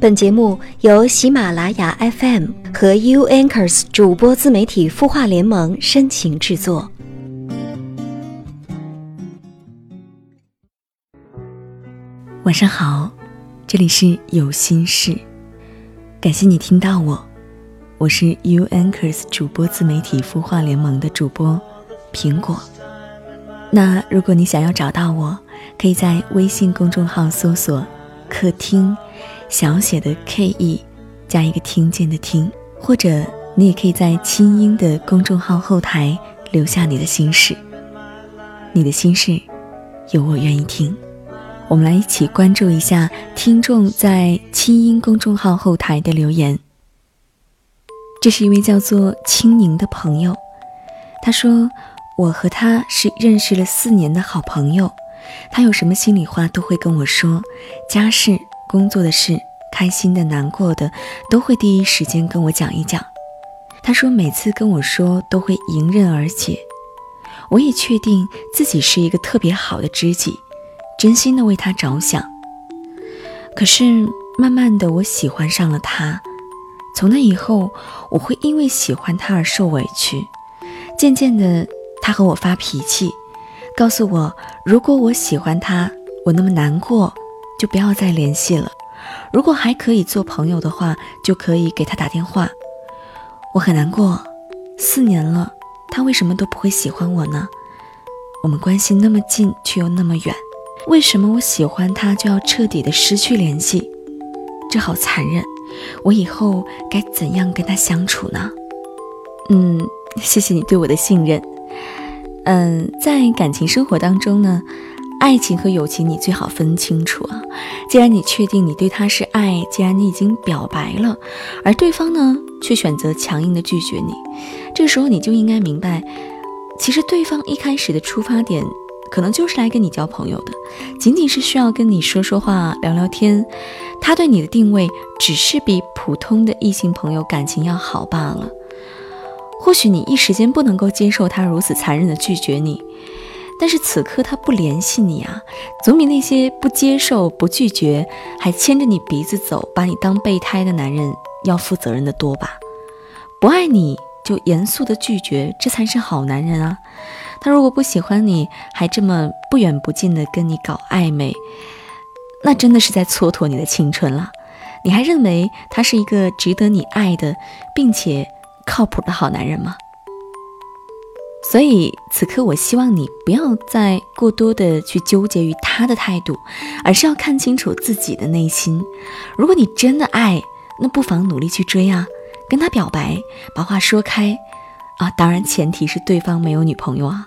本节目由喜马拉雅 FM 和 U Anchors 主播自媒体孵化联盟深情制作。晚上好，这里是有心事，感谢你听到我，我是 U Anchors 主播自媒体孵化联盟的主播苹果。那如果你想要找到我，可以在微信公众号搜索“客厅”。小写的 K E，加一个听见的听，或者你也可以在清音的公众号后台留下你的心事。你的心事，有我愿意听。我们来一起关注一下听众在清音公众号后台的留言。这是一位叫做青柠的朋友，他说：“我和他是认识了四年的好朋友，他有什么心里话都会跟我说，家事。”工作的事，开心的、难过的，都会第一时间跟我讲一讲。他说每次跟我说都会迎刃而解。我也确定自己是一个特别好的知己，真心的为他着想。可是慢慢的，我喜欢上了他。从那以后，我会因为喜欢他而受委屈。渐渐的，他和我发脾气，告诉我如果我喜欢他，我那么难过。就不要再联系了。如果还可以做朋友的话，就可以给他打电话。我很难过，四年了，他为什么都不会喜欢我呢？我们关系那么近，却又那么远，为什么我喜欢他就要彻底的失去联系？这好残忍！我以后该怎样跟他相处呢？嗯，谢谢你对我的信任。嗯，在感情生活当中呢。爱情和友情，你最好分清楚啊！既然你确定你对他是爱，既然你已经表白了，而对方呢却选择强硬的拒绝你，这个时候你就应该明白，其实对方一开始的出发点可能就是来跟你交朋友的，仅仅是需要跟你说说话、聊聊天。他对你的定位只是比普通的异性朋友感情要好罢了。或许你一时间不能够接受他如此残忍的拒绝你。但是此刻他不联系你啊，总比那些不接受、不拒绝，还牵着你鼻子走，把你当备胎的男人要负责任的多吧？不爱你就严肃的拒绝，这才是好男人啊！他如果不喜欢你，还这么不远不近的跟你搞暧昧，那真的是在蹉跎你的青春了。你还认为他是一个值得你爱的，并且靠谱的好男人吗？所以此刻，我希望你不要再过多的去纠结于他的态度，而是要看清楚自己的内心。如果你真的爱，那不妨努力去追啊，跟他表白，把话说开啊。当然，前提是对方没有女朋友啊。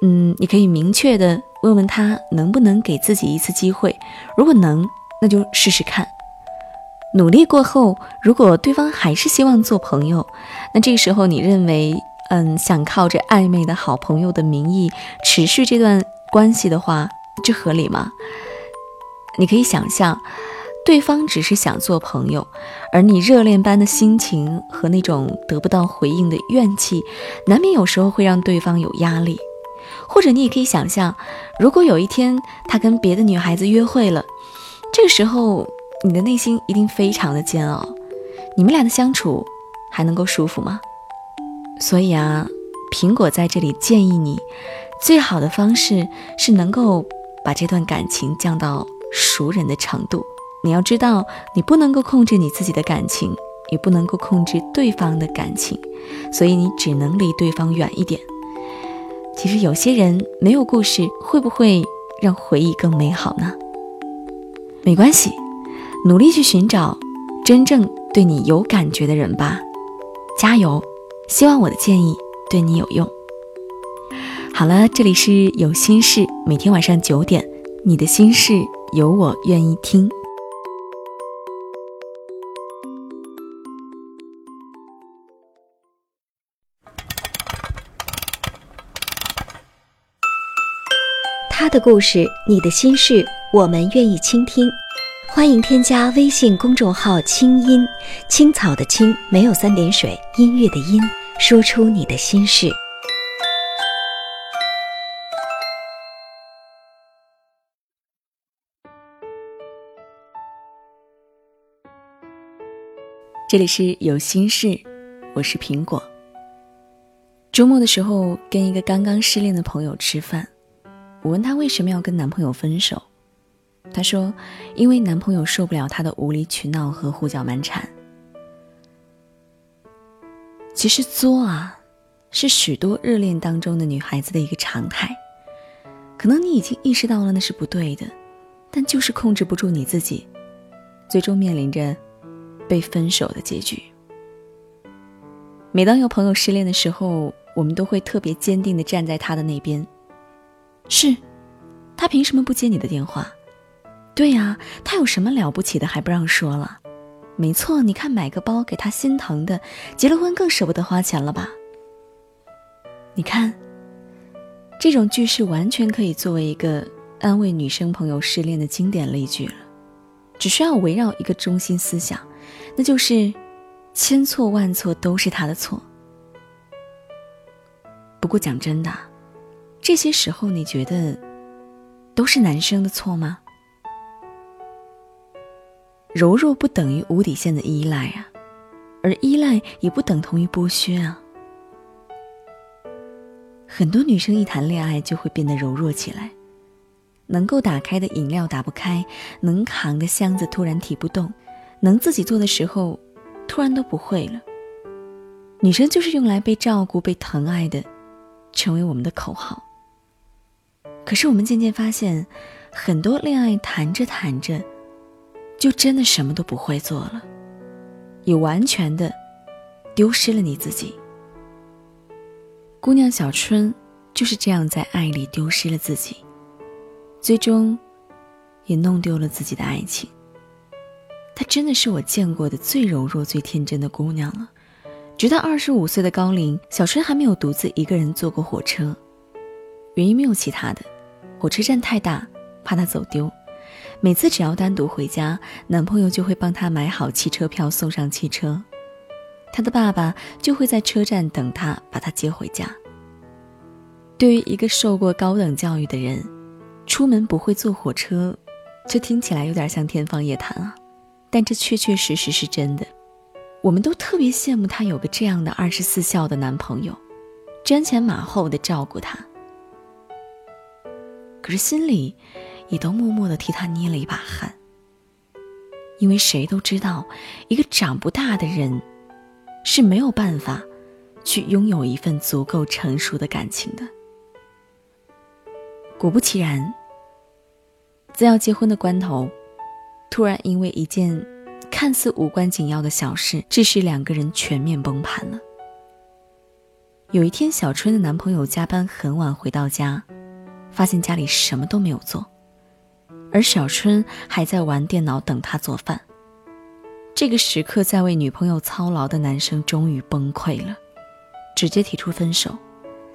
嗯，你可以明确的问问他能不能给自己一次机会，如果能，那就试试看。努力过后，如果对方还是希望做朋友，那这个时候你认为？嗯，想靠着暧昧的好朋友的名义持续这段关系的话，这合理吗？你可以想象，对方只是想做朋友，而你热恋般的心情和那种得不到回应的怨气，难免有时候会让对方有压力。或者你也可以想象，如果有一天他跟别的女孩子约会了，这个时候你的内心一定非常的煎熬，你们俩的相处还能够舒服吗？所以啊，苹果在这里建议你，最好的方式是能够把这段感情降到熟人的程度。你要知道，你不能够控制你自己的感情，也不能够控制对方的感情，所以你只能离对方远一点。其实有些人没有故事，会不会让回忆更美好呢？没关系，努力去寻找真正对你有感觉的人吧，加油！希望我的建议对你有用。好了，这里是有心事，每天晚上九点，你的心事有我愿意听。他的故事，你的心事，我们愿意倾听。欢迎添加微信公众号“清音青草”的青，没有三点水，音乐的音。说出你的心事。这里是有心事，我是苹果。周末的时候跟一个刚刚失恋的朋友吃饭，我问她为什么要跟男朋友分手，她说因为男朋友受不了她的无理取闹和胡搅蛮缠。其实作啊，是许多热恋当中的女孩子的一个常态。可能你已经意识到了那是不对的，但就是控制不住你自己，最终面临着被分手的结局。每当有朋友失恋的时候，我们都会特别坚定的站在他的那边。是，他凭什么不接你的电话？对呀，他有什么了不起的还不让说了？没错，你看买个包给他心疼的，结了婚更舍不得花钱了吧？你看，这种句式完全可以作为一个安慰女生朋友失恋的经典例句了，只需要围绕一个中心思想，那就是千错万错都是他的错。不过讲真的，这些时候你觉得都是男生的错吗？柔弱不等于无底线的依赖啊，而依赖也不等同于剥削啊。很多女生一谈恋爱就会变得柔弱起来，能够打开的饮料打不开，能扛的箱子突然提不动，能自己做的时候，突然都不会了。女生就是用来被照顾、被疼爱的，成为我们的口号。可是我们渐渐发现，很多恋爱谈着谈着。就真的什么都不会做了，也完全的丢失了你自己。姑娘小春就是这样在爱里丢失了自己，最终也弄丢了自己的爱情。她真的是我见过的最柔弱、最天真的姑娘了。直到二十五岁的高龄，小春还没有独自一个人坐过火车，原因没有其他的，火车站太大，怕她走丢。每次只要单独回家，男朋友就会帮她买好汽车票，送上汽车。她的爸爸就会在车站等她，把她接回家。对于一个受过高等教育的人，出门不会坐火车，这听起来有点像天方夜谭啊，但这确确实实是真的。我们都特别羡慕她有个这样的二十四孝的男朋友，瞻前马后的照顾她。可是心里……也都默默的替他捏了一把汗，因为谁都知道，一个长不大的人是没有办法去拥有一份足够成熟的感情的。果不其然，在要结婚的关头，突然因为一件看似无关紧要的小事，致使两个人全面崩盘了。有一天，小春的男朋友加班很晚回到家，发现家里什么都没有做。而小春还在玩电脑等他做饭。这个时刻，在为女朋友操劳的男生终于崩溃了，直接提出分手，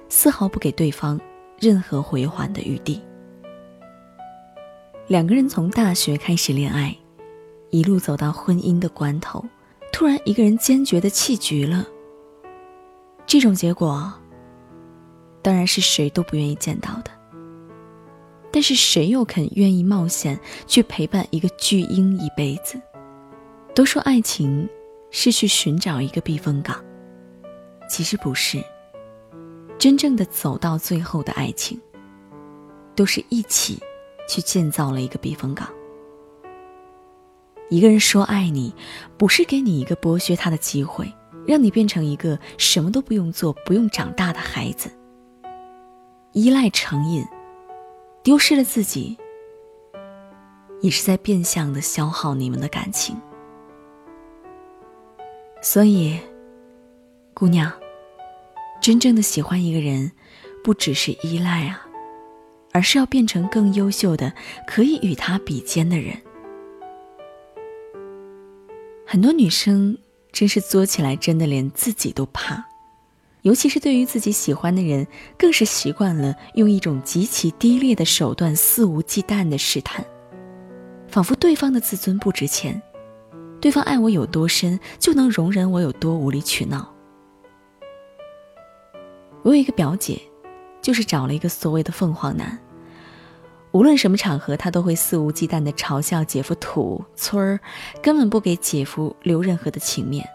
丝毫不给对方任何回还的余地。两个人从大学开始恋爱，一路走到婚姻的关头，突然一个人坚决的弃局了。这种结果，当然是谁都不愿意见到的。但是谁又肯愿意冒险去陪伴一个巨婴一辈子？都说爱情是去寻找一个避风港，其实不是。真正的走到最后的爱情，都是一起去建造了一个避风港。一个人说爱你，不是给你一个剥削他的机会，让你变成一个什么都不用做、不用长大的孩子。依赖成瘾。丢失了自己，也是在变相的消耗你们的感情。所以，姑娘，真正的喜欢一个人，不只是依赖啊，而是要变成更优秀的，可以与他比肩的人。很多女生真是作起来，真的连自己都怕。尤其是对于自己喜欢的人，更是习惯了用一种极其低劣的手段肆无忌惮的试探，仿佛对方的自尊不值钱，对方爱我有多深，就能容忍我有多无理取闹。我有一个表姐，就是找了一个所谓的凤凰男，无论什么场合，他都会肆无忌惮的嘲笑姐夫土村儿，根本不给姐夫留任何的情面。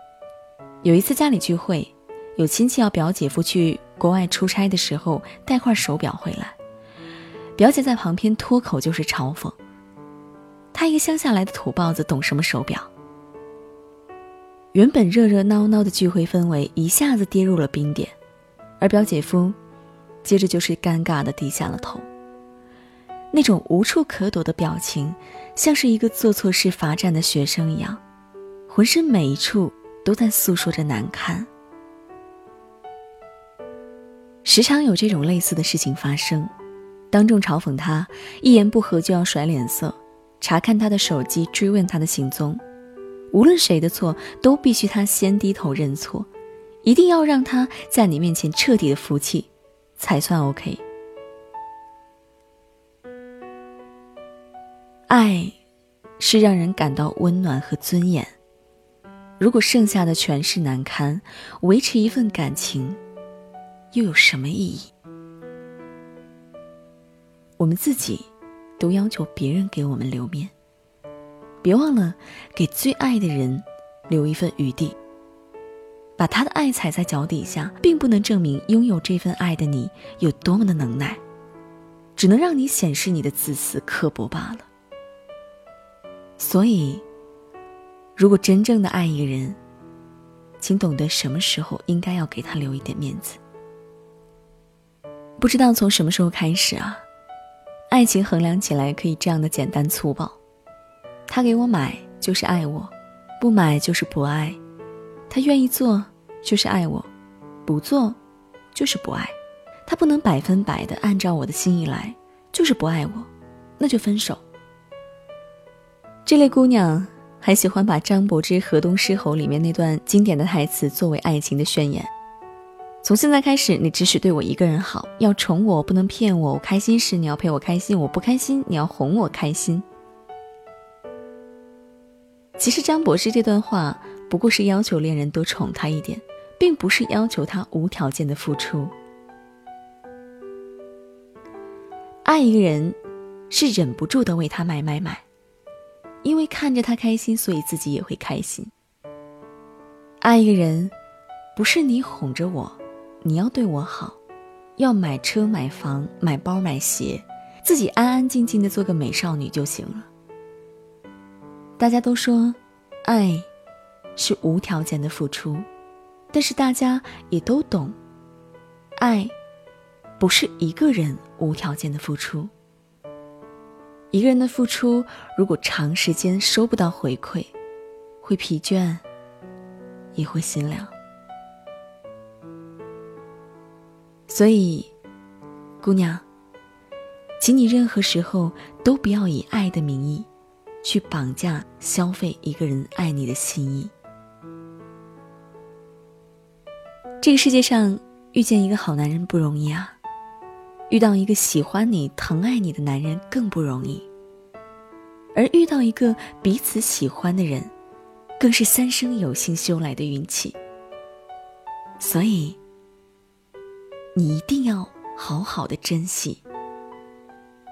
有一次家里聚会，有亲戚要表姐夫去国外出差的时候带块手表回来，表姐在旁边脱口就是嘲讽。她一个乡下来的土包子，懂什么手表？原本热热闹闹的聚会氛围一下子跌入了冰点，而表姐夫，接着就是尴尬的低下了头。那种无处可躲的表情，像是一个做错事罚站的学生一样，浑身每一处都在诉说着难堪。时常有这种类似的事情发生，当众嘲讽他，一言不合就要甩脸色，查看他的手机，追问他的行踪。无论谁的错，都必须他先低头认错，一定要让他在你面前彻底的服气，才算 OK。爱，是让人感到温暖和尊严。如果剩下的全是难堪，维持一份感情，又有什么意义？我们自己，都要求别人给我们留面。别忘了给最爱的人留一份余地。把他的爱踩在脚底下，并不能证明拥有这份爱的你有多么的能耐，只能让你显示你的自私刻薄罢了。所以，如果真正的爱一个人，请懂得什么时候应该要给他留一点面子。不知道从什么时候开始啊，爱情衡量起来可以这样的简单粗暴。他给我买就是爱我，不买就是不爱；他愿意做就是爱我，不做就是不爱。他不能百分百的按照我的心意来，就是不爱我，那就分手。这类姑娘还喜欢把张柏芝《河东狮吼》里面那段经典的台词作为爱情的宣言：从现在开始，你只许对我一个人好，要宠我，不能骗我。我开心时你要陪我开心，我不开心你要哄我开心。其实张柏芝这段话不过是要求恋人多宠她一点，并不是要求他无条件的付出。爱一个人，是忍不住的为他买买买，因为看着他开心，所以自己也会开心。爱一个人，不是你哄着我，你要对我好，要买车买房买包买鞋，自己安安静静的做个美少女就行了。大家都说，爱是无条件的付出，但是大家也都懂，爱不是一个人无条件的付出。一个人的付出，如果长时间收不到回馈，会疲倦，也会心凉。所以，姑娘，请你任何时候都不要以爱的名义。去绑架、消费一个人爱你的心意。这个世界上遇见一个好男人不容易啊，遇到一个喜欢你、疼爱你的男人更不容易。而遇到一个彼此喜欢的人，更是三生有幸修来的运气。所以，你一定要好好的珍惜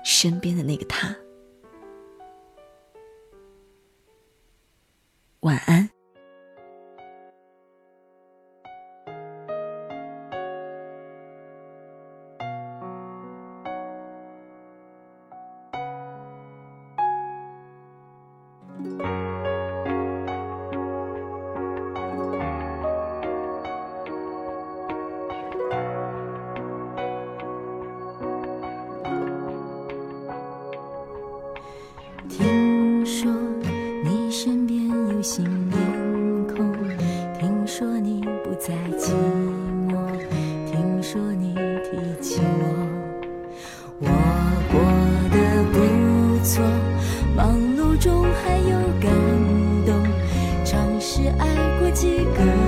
身边的那个他。晚安。我过得不错忙碌中还有感动尝试爱过几个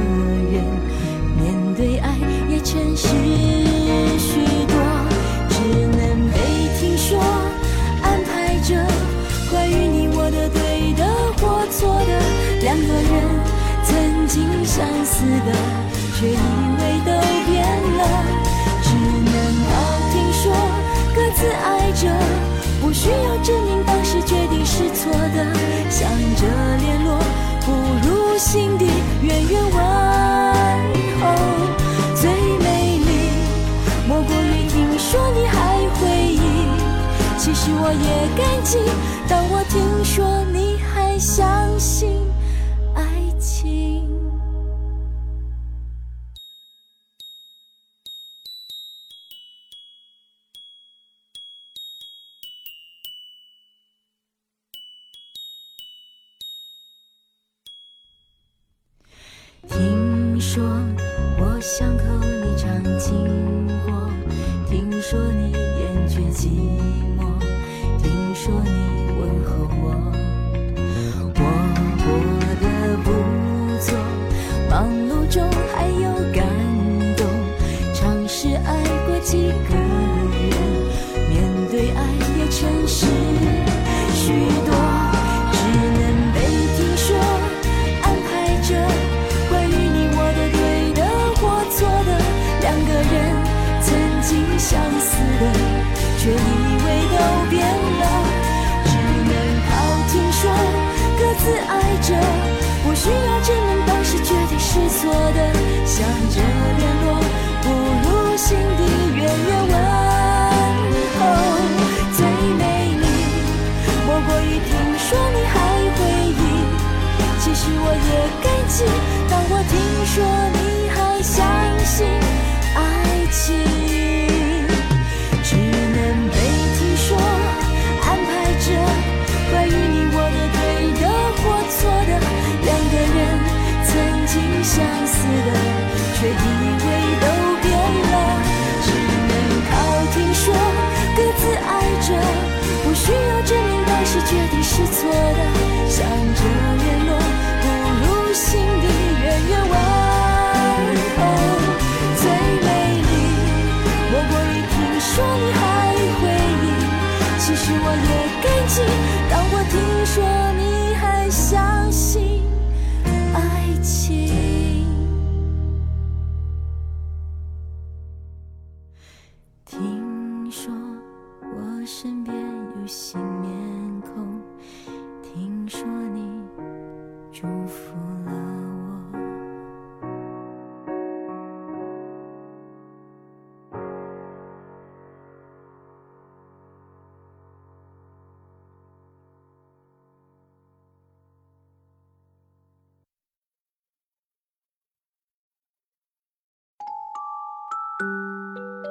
我也感激。当我听说你还相信爱情。听说我想和你常经过，听说你厌倦寂寞，需要证明当时决定是错的，想着联络，不如心底远远问候。最美丽，莫过于听说你还回忆。其实我也感激，当我听说你还相信爱情，